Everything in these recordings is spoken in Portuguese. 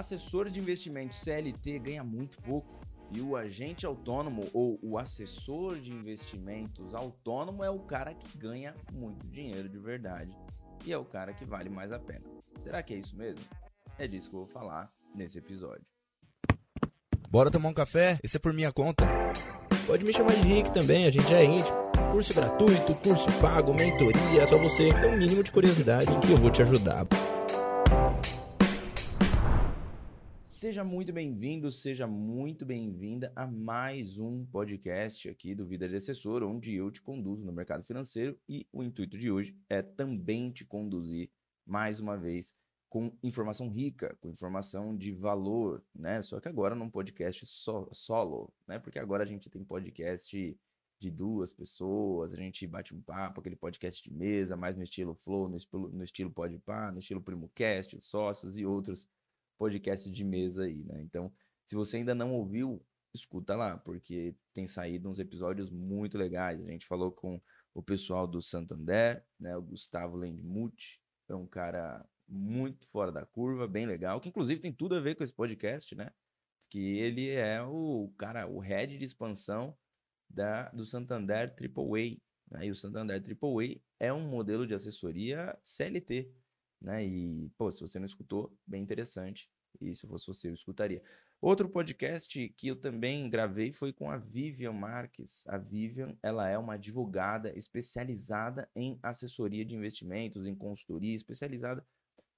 assessor de investimentos CLT ganha muito pouco. E o agente autônomo ou o assessor de investimentos autônomo é o cara que ganha muito dinheiro de verdade e é o cara que vale mais a pena. Será que é isso mesmo? É disso que eu vou falar nesse episódio. Bora tomar um café? Esse é por minha conta. Pode me chamar de Rick também, a gente é íntimo. Curso gratuito, curso pago, mentoria, só você ter um mínimo de curiosidade que eu vou te ajudar. Seja muito bem-vindo, seja muito bem-vinda a mais um podcast aqui do Vida de Assessor, onde eu te conduzo no mercado financeiro e o intuito de hoje é também te conduzir mais uma vez com informação rica, com informação de valor, né? Só que agora num podcast so, solo, né? Porque agora a gente tem podcast de duas pessoas, a gente bate um papo, aquele podcast de mesa, mais no estilo Flow, no estilo, no estilo Podpah, no estilo PrimoCast, os sócios e outros podcast de mesa aí, né? Então, se você ainda não ouviu, escuta lá, porque tem saído uns episódios muito legais. A gente falou com o pessoal do Santander, né? O Gustavo Lendmuth, é um cara muito fora da curva, bem legal, que inclusive tem tudo a ver com esse podcast, né? Que ele é o cara, o head de expansão da, do Santander AAA. Né? E o Santander AAA é um modelo de assessoria CLT, né? E, pô, se você não escutou, bem interessante. E se fosse você, eu escutaria. Outro podcast que eu também gravei foi com a Vivian Marques. A Vivian, ela é uma advogada especializada em assessoria de investimentos, em consultoria, especializada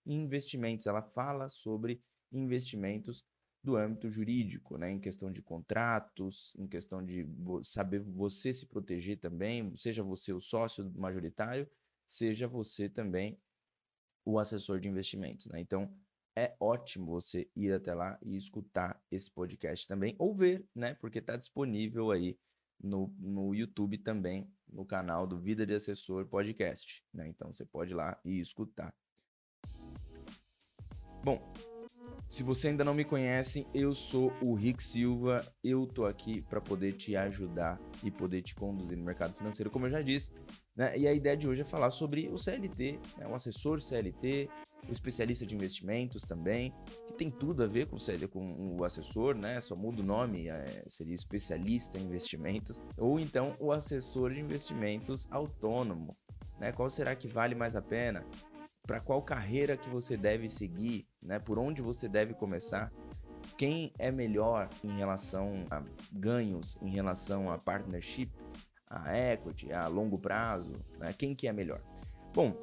em investimentos. Ela fala sobre investimentos do âmbito jurídico, né? Em questão de contratos, em questão de saber você se proteger também, seja você o sócio majoritário, seja você também o assessor de investimentos, né? Então, é ótimo você ir até lá e escutar esse podcast também, ou ver, né? Porque está disponível aí no, no YouTube também, no canal do Vida de Assessor Podcast, né? Então, você pode ir lá e escutar. Bom, se você ainda não me conhece, eu sou o Rick Silva. Eu tô aqui para poder te ajudar e poder te conduzir no mercado financeiro, como eu já disse. Né? E a ideia de hoje é falar sobre o CLT, né? o assessor CLT, o especialista de investimentos também, que tem tudo a ver com o, CLT, com o assessor, né? Só muda o nome, é, seria especialista em investimentos, ou então o assessor de investimentos autônomo. Né? Qual será que vale mais a pena? Para qual carreira que você deve seguir, né? Por onde você deve começar? Quem é melhor em relação a ganhos, em relação a partnership, a equity, a longo prazo, né? Quem que é melhor? Bom,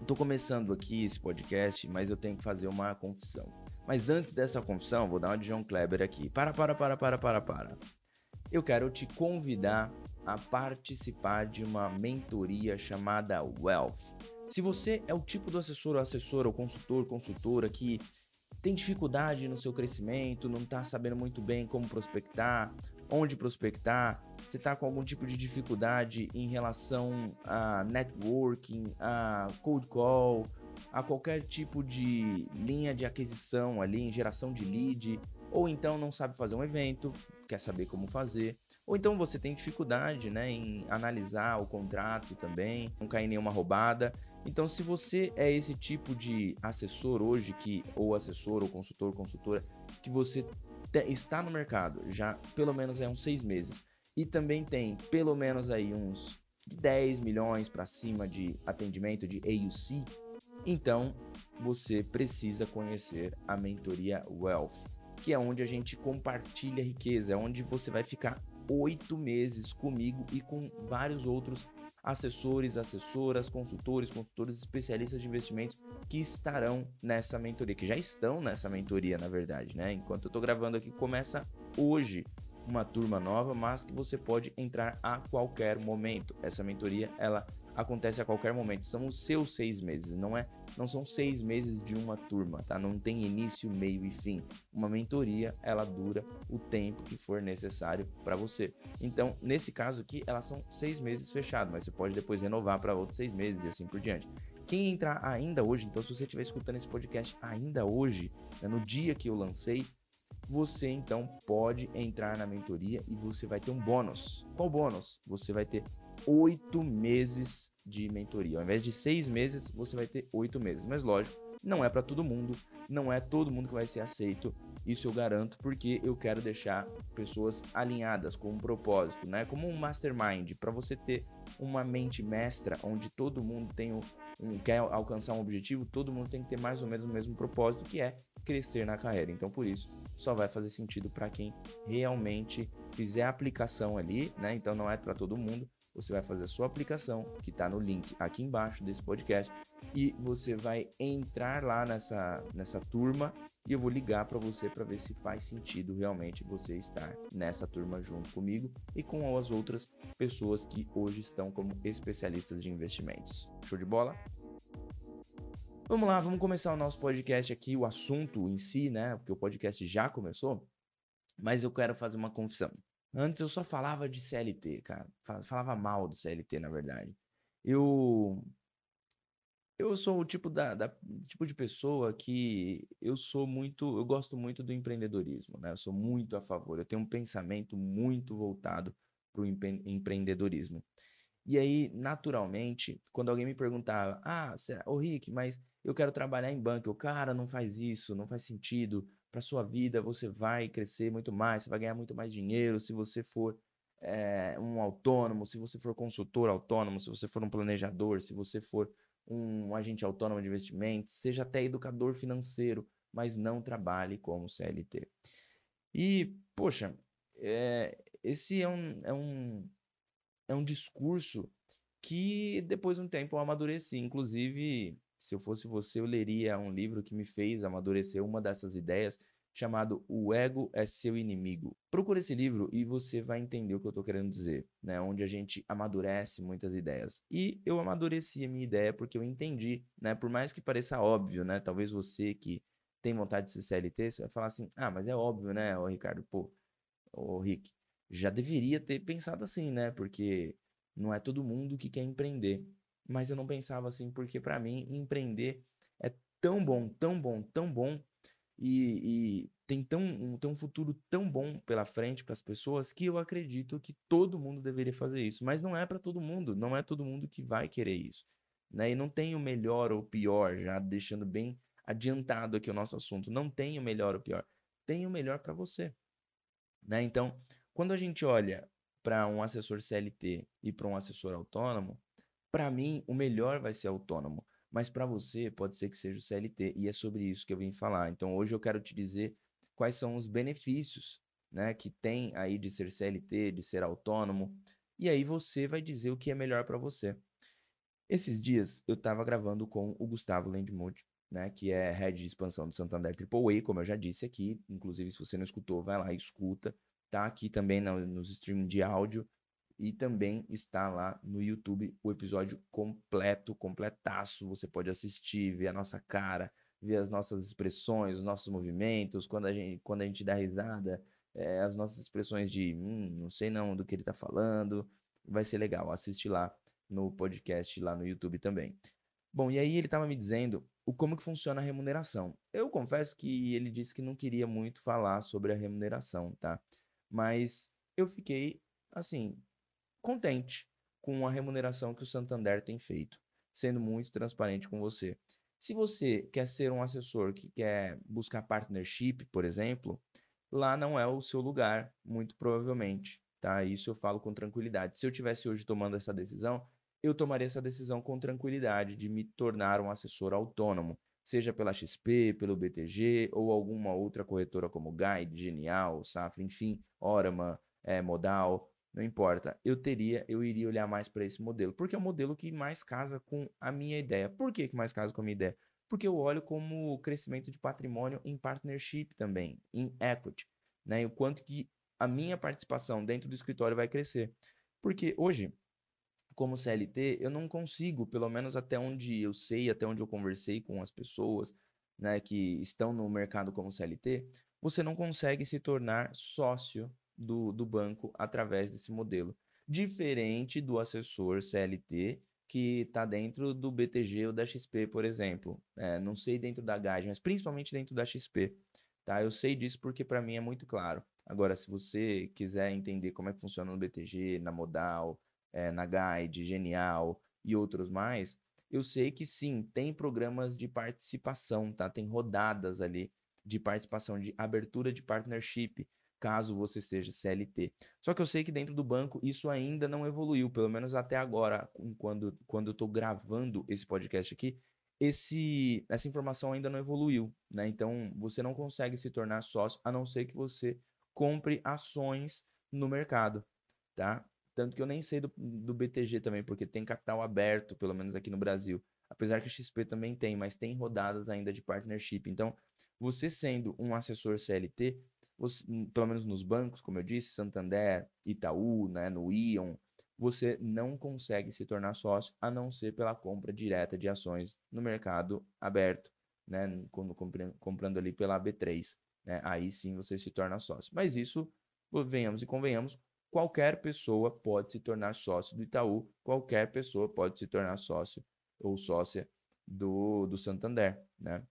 estou começando aqui esse podcast, mas eu tenho que fazer uma confissão. Mas antes dessa confissão, vou dar uma de John Kleber aqui. Para, para, para, para, para, para. Eu quero te convidar a participar de uma mentoria chamada Wealth. Se você é o tipo do assessor ou assessora, ou consultor, consultora que tem dificuldade no seu crescimento, não está sabendo muito bem como prospectar, onde prospectar, você está com algum tipo de dificuldade em relação a networking, a cold call, a qualquer tipo de linha de aquisição ali, em geração de lead, ou então não sabe fazer um evento, quer saber como fazer, ou então você tem dificuldade né, em analisar o contrato também, não cair em nenhuma roubada. Então, se você é esse tipo de assessor hoje, que ou assessor, ou consultor, consultora, que você está no mercado já pelo menos é uns seis meses e também tem pelo menos aí uns 10 milhões para cima de atendimento de AUC, então você precisa conhecer a mentoria Wealth, que é onde a gente compartilha riqueza, é onde você vai ficar oito meses comigo e com vários outros assessores, assessoras, consultores, consultores, especialistas de investimentos que estarão nessa mentoria, que já estão nessa mentoria, na verdade, né? Enquanto eu estou gravando aqui, começa hoje uma turma nova, mas que você pode entrar a qualquer momento. Essa mentoria, ela acontece a qualquer momento. São os seus seis meses, não é? Não são seis meses de uma turma, tá? Não tem início, meio e fim. Uma mentoria, ela dura o tempo que for necessário para você. Então, nesse caso aqui, elas são seis meses fechados, mas você pode depois renovar para outros seis meses e assim por diante. Quem entrar ainda hoje, então, se você estiver escutando esse podcast ainda hoje, né, no dia que eu lancei, você então pode entrar na mentoria e você vai ter um bônus. Qual bônus? Você vai ter oito meses de mentoria. Ao invés de seis meses, você vai ter oito meses. Mas lógico, Não é para todo mundo, não é todo mundo que vai ser aceito. Isso eu garanto porque eu quero deixar pessoas alinhadas com um propósito, né? Como um mastermind, para você ter uma mente mestra onde todo mundo tem um, um, quer alcançar um objetivo, todo mundo tem que ter mais ou menos o mesmo propósito, que é crescer na carreira. Então, por isso, só vai fazer sentido para quem realmente fizer a aplicação ali, né? Então, não é para todo mundo. Você vai fazer a sua aplicação, que está no link aqui embaixo desse podcast, e você vai entrar lá nessa, nessa turma e eu vou ligar para você para ver se faz sentido realmente você estar nessa turma junto comigo e com as outras pessoas que hoje estão como especialistas de investimentos. Show de bola? Vamos lá, vamos começar o nosso podcast aqui, o assunto em si, né? Porque o podcast já começou, mas eu quero fazer uma confissão. Antes eu só falava de CLT, cara. Falava mal do CLT, na verdade. Eu eu sou o tipo da, da, tipo de pessoa que eu sou muito, eu gosto muito do empreendedorismo, né? Eu sou muito a favor. Eu tenho um pensamento muito voltado para o empre empreendedorismo. E aí, naturalmente, quando alguém me perguntava, ah, será, ô Rick, mas eu quero trabalhar em banco. Eu, cara, não faz isso, não faz sentido. Para sua vida, você vai crescer muito mais, você vai ganhar muito mais dinheiro se você for é, um autônomo, se você for consultor autônomo, se você for um planejador, se você for um agente autônomo de investimentos, seja até educador financeiro, mas não trabalhe como CLT. E, poxa, é, esse é um, é, um, é um discurso que depois de um tempo eu amadureci. Inclusive, se eu fosse você, eu leria um livro que me fez amadurecer uma dessas ideias, chamado O Ego é Seu Inimigo. Procure esse livro e você vai entender o que eu estou querendo dizer, né? Onde a gente amadurece muitas ideias. E eu amadureci a minha ideia porque eu entendi, né? Por mais que pareça óbvio, né? Talvez você que tem vontade de ser CLT, você vai falar assim, ah, mas é óbvio, né, ô Ricardo? Pô, ô Rick, já deveria ter pensado assim, né? Porque não é todo mundo que quer empreender mas eu não pensava assim, porque para mim empreender é tão bom, tão bom, tão bom e, e tem, tão, um, tem um futuro tão bom pela frente para as pessoas que eu acredito que todo mundo deveria fazer isso. Mas não é para todo mundo, não é todo mundo que vai querer isso. Né? E não tem o melhor ou pior, já deixando bem adiantado aqui o nosso assunto. Não tem o melhor ou pior, tem o melhor para você. Né? Então, quando a gente olha para um assessor CLT e para um assessor autônomo, para mim, o melhor vai ser autônomo, mas para você pode ser que seja o CLT, e é sobre isso que eu vim falar. Então, hoje eu quero te dizer quais são os benefícios né, que tem aí de ser CLT, de ser autônomo, e aí você vai dizer o que é melhor para você. Esses dias eu estava gravando com o Gustavo Landmuth, né, que é head de expansão do Santander AAA, como eu já disse aqui. Inclusive, se você não escutou, vai lá e escuta. Tá aqui também no, nos streaming de áudio. E também está lá no YouTube o episódio completo, completaço. Você pode assistir, ver a nossa cara, ver as nossas expressões, os nossos movimentos, quando a gente, quando a gente dá risada, é, as nossas expressões de hum, não sei não do que ele está falando. Vai ser legal. Assiste lá no podcast, lá no YouTube também. Bom, e aí ele estava me dizendo o como que funciona a remuneração. Eu confesso que ele disse que não queria muito falar sobre a remuneração, tá? Mas eu fiquei assim, contente com a remuneração que o Santander tem feito, sendo muito transparente com você. Se você quer ser um assessor que quer buscar partnership, por exemplo, lá não é o seu lugar, muito provavelmente, tá? Isso eu falo com tranquilidade. Se eu tivesse hoje tomando essa decisão, eu tomaria essa decisão com tranquilidade de me tornar um assessor autônomo, seja pela XP, pelo BTG ou alguma outra corretora como Guide, Genial, Safra, enfim, Orama, é, Modal, não importa, eu teria, eu iria olhar mais para esse modelo, porque é o modelo que mais casa com a minha ideia. Por que, que mais casa com a minha ideia? Porque eu olho como crescimento de patrimônio em partnership também, em equity, né? O quanto que a minha participação dentro do escritório vai crescer. Porque hoje, como CLT, eu não consigo, pelo menos até onde eu sei, até onde eu conversei com as pessoas, né, que estão no mercado como CLT, você não consegue se tornar sócio do, do banco através desse modelo. Diferente do assessor CLT, que está dentro do BTG ou da XP, por exemplo. É, não sei dentro da GAD, mas principalmente dentro da XP. Tá? Eu sei disso porque para mim é muito claro. Agora, se você quiser entender como é que funciona no BTG, na Modal, é, na Guide, Genial e outros mais, eu sei que sim, tem programas de participação, tá? Tem rodadas ali de participação, de abertura de partnership, caso você seja CLT. Só que eu sei que dentro do banco isso ainda não evoluiu, pelo menos até agora, quando, quando eu estou gravando esse podcast aqui, esse, essa informação ainda não evoluiu, né? Então você não consegue se tornar sócio a não ser que você compre ações no mercado, tá? Tanto que eu nem sei do, do BTG também, porque tem capital aberto, pelo menos aqui no Brasil. Apesar que XP também tem, mas tem rodadas ainda de partnership. Então, você sendo um assessor CLT, você, pelo menos nos bancos, como eu disse, Santander, Itaú, né, no Ion, você não consegue se tornar sócio a não ser pela compra direta de ações no mercado aberto, né, quando comprando ali pela B3. Né, aí sim você se torna sócio. Mas isso, venhamos e convenhamos, qualquer pessoa pode se tornar sócio do Itaú, qualquer pessoa pode se tornar sócio ou sócia do, do Santander. Né?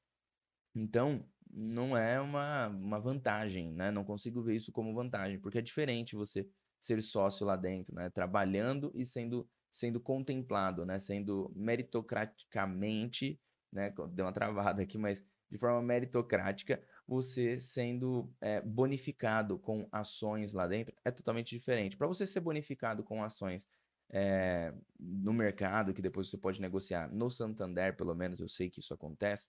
Então, não é uma, uma vantagem, né? Não consigo ver isso como vantagem, porque é diferente você ser sócio lá dentro, né? Trabalhando e sendo, sendo contemplado, né? Sendo meritocraticamente, né? Deu uma travada aqui, mas de forma meritocrática, você sendo é, bonificado com ações lá dentro é totalmente diferente. Para você ser bonificado com ações é, no mercado, que depois você pode negociar no Santander, pelo menos eu sei que isso acontece,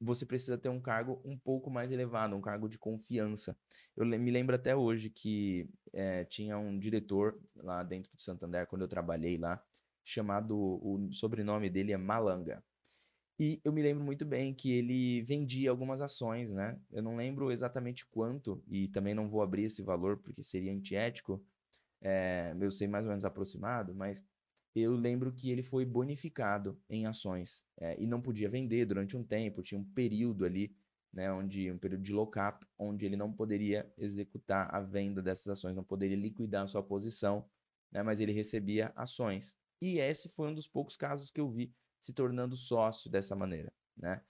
você precisa ter um cargo um pouco mais elevado, um cargo de confiança. Eu me lembro até hoje que é, tinha um diretor lá dentro do Santander, quando eu trabalhei lá, chamado, o sobrenome dele é Malanga. E eu me lembro muito bem que ele vendia algumas ações, né? Eu não lembro exatamente quanto, e também não vou abrir esse valor porque seria antiético, é, eu sei mais ou menos aproximado, mas eu lembro que ele foi bonificado em ações é, e não podia vender durante um tempo, tinha um período ali, né, onde um período de lock-up, onde ele não poderia executar a venda dessas ações, não poderia liquidar a sua posição, né, mas ele recebia ações. E esse foi um dos poucos casos que eu vi se tornando sócio dessa maneira, né?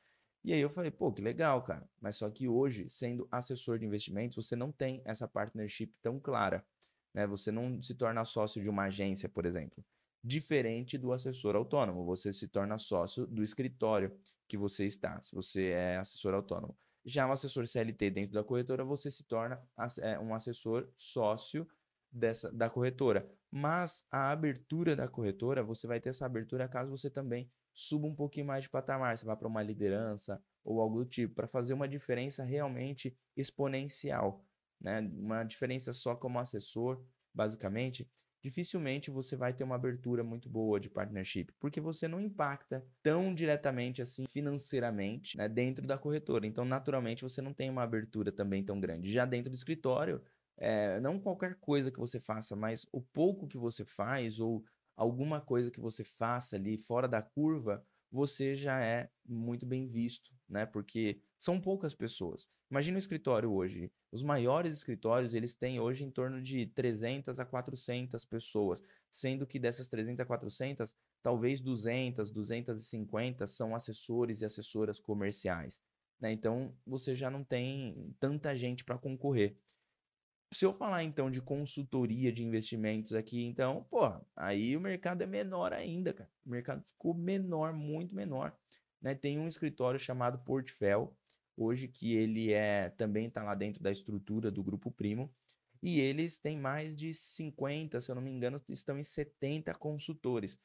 E aí eu falei, pô, que legal, cara. Mas só que hoje, sendo assessor de investimentos, você não tem essa partnership tão clara, né? Você não se torna sócio de uma agência, por exemplo diferente do assessor autônomo. Você se torna sócio do escritório que você está, se você é assessor autônomo. Já o assessor CLT dentro da corretora, você se torna é, um assessor sócio dessa, da corretora. Mas a abertura da corretora, você vai ter essa abertura caso você também suba um pouquinho mais de patamar, você vá para uma liderança ou algo do tipo, para fazer uma diferença realmente exponencial. Né? Uma diferença só como assessor, basicamente, dificilmente você vai ter uma abertura muito boa de partnership, porque você não impacta tão diretamente assim financeiramente né, dentro da corretora. Então, naturalmente, você não tem uma abertura também tão grande. Já dentro do escritório, é, não qualquer coisa que você faça, mas o pouco que você faz ou alguma coisa que você faça ali fora da curva, você já é muito bem visto, né? Porque são poucas pessoas. Imagina o escritório hoje. Os maiores escritórios, eles têm hoje em torno de 300 a 400 pessoas, sendo que dessas 300 a 400, talvez 200, 250 são assessores e assessoras comerciais. Né? Então, você já não tem tanta gente para concorrer. Se eu falar então de consultoria de investimentos aqui, então, pô, aí o mercado é menor ainda, cara. O mercado ficou menor, muito menor. Né? Tem um escritório chamado Portfel, hoje que ele é também está lá dentro da estrutura do Grupo Primo. E eles têm mais de 50, se eu não me engano, estão em 70 consultores.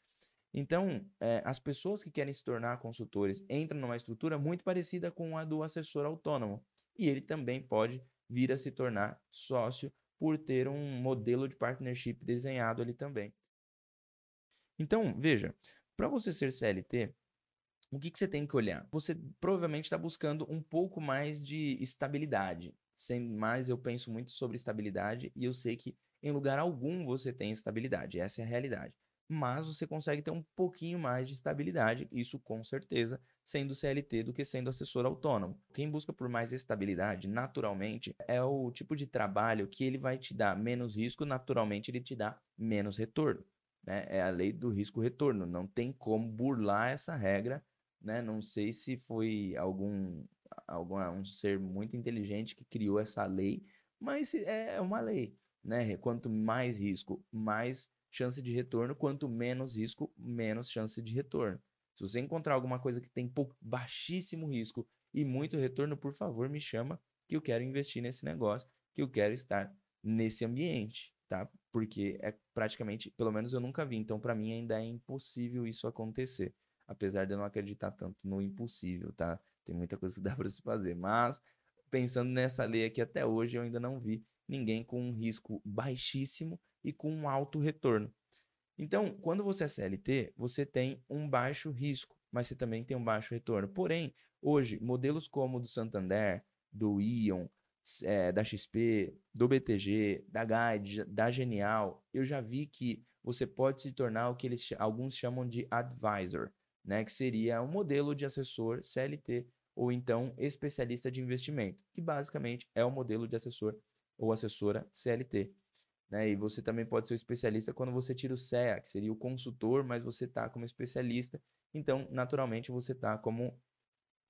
Então, é, as pessoas que querem se tornar consultores entram numa estrutura muito parecida com a do assessor autônomo. E ele também pode vir a se tornar sócio por ter um modelo de partnership desenhado ali também. Então, veja, para você ser CLT, o que, que você tem que olhar? Você provavelmente está buscando um pouco mais de estabilidade. Sem mais, eu penso muito sobre estabilidade e eu sei que em lugar algum você tem estabilidade. Essa é a realidade mas você consegue ter um pouquinho mais de estabilidade, isso com certeza, sendo CLT do que sendo assessor autônomo. Quem busca por mais estabilidade, naturalmente, é o tipo de trabalho que ele vai te dar menos risco, naturalmente ele te dá menos retorno. Né? É a lei do risco-retorno, não tem como burlar essa regra. Né? Não sei se foi algum, algum um ser muito inteligente que criou essa lei, mas é uma lei. Né? Quanto mais risco, mais chance de retorno, quanto menos risco, menos chance de retorno. Se você encontrar alguma coisa que tem baixíssimo risco e muito retorno, por favor, me chama que eu quero investir nesse negócio, que eu quero estar nesse ambiente, tá? Porque é praticamente, pelo menos eu nunca vi, então para mim ainda é impossível isso acontecer, apesar de eu não acreditar tanto no impossível, tá? Tem muita coisa que dá para se fazer, mas pensando nessa lei aqui até hoje, eu ainda não vi ninguém com um risco baixíssimo e com um alto retorno. Então, quando você é CLT, você tem um baixo risco, mas você também tem um baixo retorno. Porém, hoje, modelos como o do Santander, do Ion, é, da XP, do BTG, da Guide, da Genial, eu já vi que você pode se tornar o que eles alguns chamam de advisor, né? Que seria um modelo de assessor CLT ou então especialista de investimento, que basicamente é o modelo de assessor ou assessora CLT. Né? E você também pode ser especialista quando você tira o CEA, que seria o consultor, mas você está como especialista. Então, naturalmente, você está como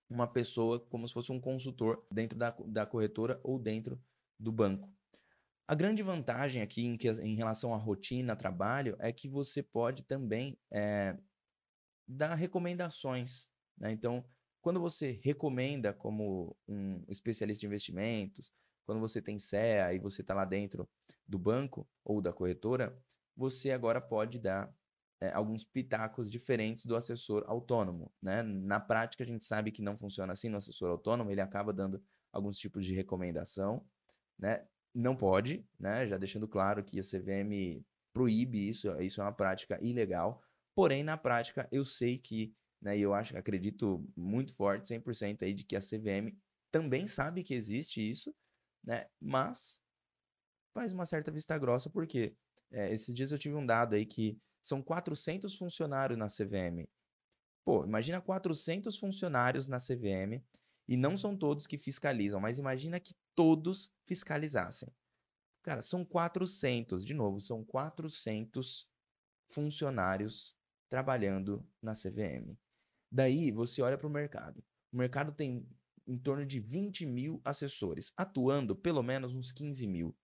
uma pessoa, como se fosse um consultor dentro da, da corretora ou dentro do banco. A grande vantagem aqui em, que, em relação à rotina, trabalho, é que você pode também é, dar recomendações. Né? Então, quando você recomenda como um especialista de investimentos, quando você tem CEA e você está lá dentro do banco ou da corretora, você agora pode dar é, alguns pitacos diferentes do assessor autônomo. Né? Na prática, a gente sabe que não funciona assim no assessor autônomo, ele acaba dando alguns tipos de recomendação. Né? Não pode, né? já deixando claro que a CVM proíbe isso, isso é uma prática ilegal. Porém, na prática, eu sei que, né, eu acho, acredito muito forte, 100% aí, de que a CVM também sabe que existe isso, né? Mas faz uma certa vista grossa, porque é, esses dias eu tive um dado aí que são 400 funcionários na CVM. Pô, imagina 400 funcionários na CVM e não são todos que fiscalizam, mas imagina que todos fiscalizassem. Cara, são 400, de novo, são 400 funcionários trabalhando na CVM. Daí você olha para o mercado. O mercado tem em torno de 20 mil assessores, atuando pelo menos uns 15 mil.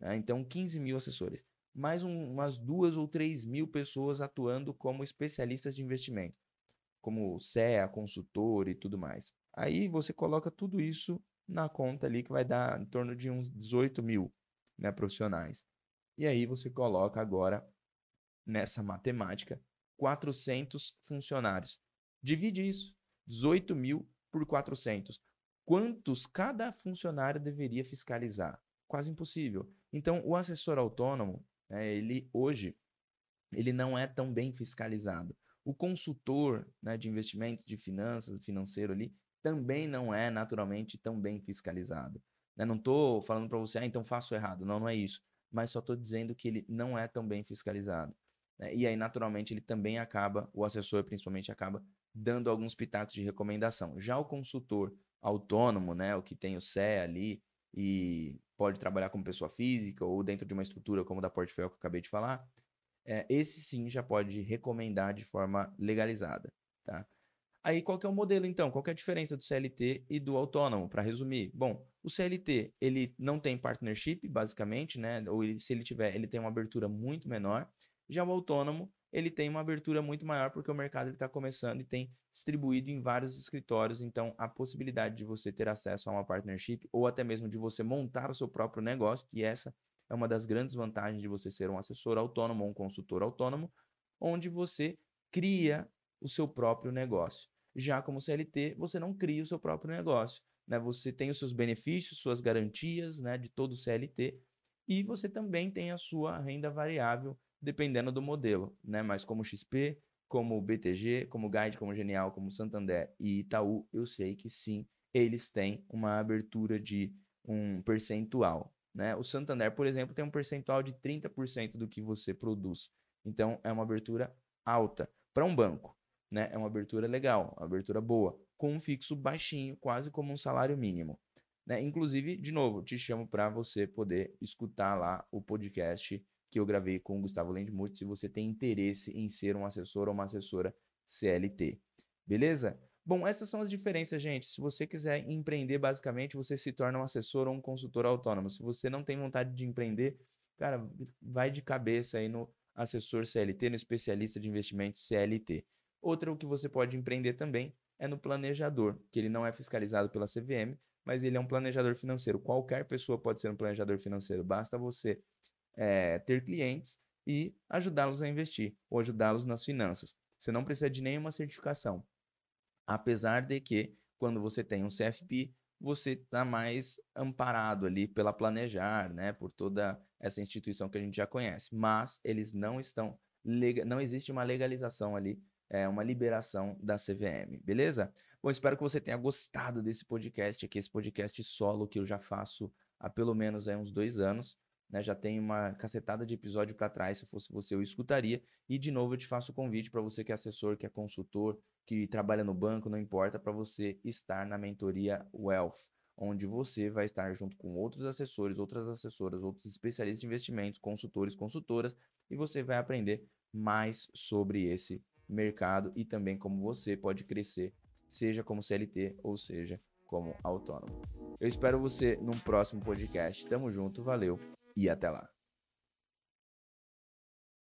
Né? Então, 15 mil assessores. Mais um, umas duas ou três mil pessoas atuando como especialistas de investimento, como CEA, consultor e tudo mais. Aí você coloca tudo isso na conta ali, que vai dar em torno de uns 18 mil né, profissionais. E aí você coloca agora, nessa matemática, 400 funcionários. Divide isso, 18 mil por 400. Quantos cada funcionário deveria fiscalizar? Quase impossível. Então, o assessor autônomo, né, ele hoje, ele não é tão bem fiscalizado. O consultor né, de investimento, de finanças, financeiro ali, também não é naturalmente tão bem fiscalizado. Né? Não estou falando para você, ah, então faço errado. Não, não é isso. Mas só estou dizendo que ele não é tão bem fiscalizado. Né? E aí, naturalmente, ele também acaba, o assessor principalmente, acaba dando alguns pitacos de recomendação. Já o consultor autônomo, né, o que tem o CE ali e pode trabalhar como pessoa física ou dentro de uma estrutura como da Portfólio que eu acabei de falar, é, esse sim já pode recomendar de forma legalizada, tá? Aí qual que é o modelo então? Qual que é a diferença do CLT e do autônomo? Para resumir, bom, o CLT ele não tem partnership basicamente, né? Ou ele, se ele tiver, ele tem uma abertura muito menor. Já o autônomo ele tem uma abertura muito maior porque o mercado está começando e tem distribuído em vários escritórios. Então, a possibilidade de você ter acesso a uma partnership ou até mesmo de você montar o seu próprio negócio, que essa é uma das grandes vantagens de você ser um assessor autônomo ou um consultor autônomo, onde você cria o seu próprio negócio. Já como CLT, você não cria o seu próprio negócio. Né? Você tem os seus benefícios, suas garantias né, de todo CLT, e você também tem a sua renda variável dependendo do modelo, né? Mas como XP, como BTG, como Guide, como Genial, como Santander e Itaú, eu sei que sim, eles têm uma abertura de um percentual, né? O Santander, por exemplo, tem um percentual de 30% do que você produz. Então, é uma abertura alta para um banco, né? É uma abertura legal, uma abertura boa, com um fixo baixinho, quase como um salário mínimo. Né? Inclusive, de novo, te chamo para você poder escutar lá o podcast que eu gravei com o Gustavo Lendmuth, se você tem interesse em ser um assessor ou uma assessora CLT. Beleza? Bom, essas são as diferenças, gente. Se você quiser empreender, basicamente, você se torna um assessor ou um consultor autônomo. Se você não tem vontade de empreender, cara, vai de cabeça aí no assessor CLT, no especialista de investimentos CLT. Outra que você pode empreender também é no planejador, que ele não é fiscalizado pela CVM, mas ele é um planejador financeiro. Qualquer pessoa pode ser um planejador financeiro, basta você é, ter clientes e ajudá-los a investir ou ajudá-los nas finanças. Você não precisa de nenhuma certificação. Apesar de que, quando você tem um CFP, você está mais amparado ali pela Planejar, né, por toda essa instituição que a gente já conhece. Mas eles não estão, não existe uma legalização ali, é, uma liberação da CVM, beleza? Bom, espero que você tenha gostado desse podcast aqui, esse podcast solo que eu já faço há pelo menos aí, uns dois anos. Né, já tem uma cacetada de episódio para trás, se fosse você eu escutaria. E de novo eu te faço o convite para você que é assessor, que é consultor, que trabalha no banco, não importa, para você estar na mentoria Wealth, onde você vai estar junto com outros assessores, outras assessoras, outros especialistas em investimentos, consultores, consultoras, e você vai aprender mais sobre esse mercado e também como você pode crescer, seja como CLT ou seja como autônomo. Eu espero você num próximo podcast. Tamo junto, valeu e até lá.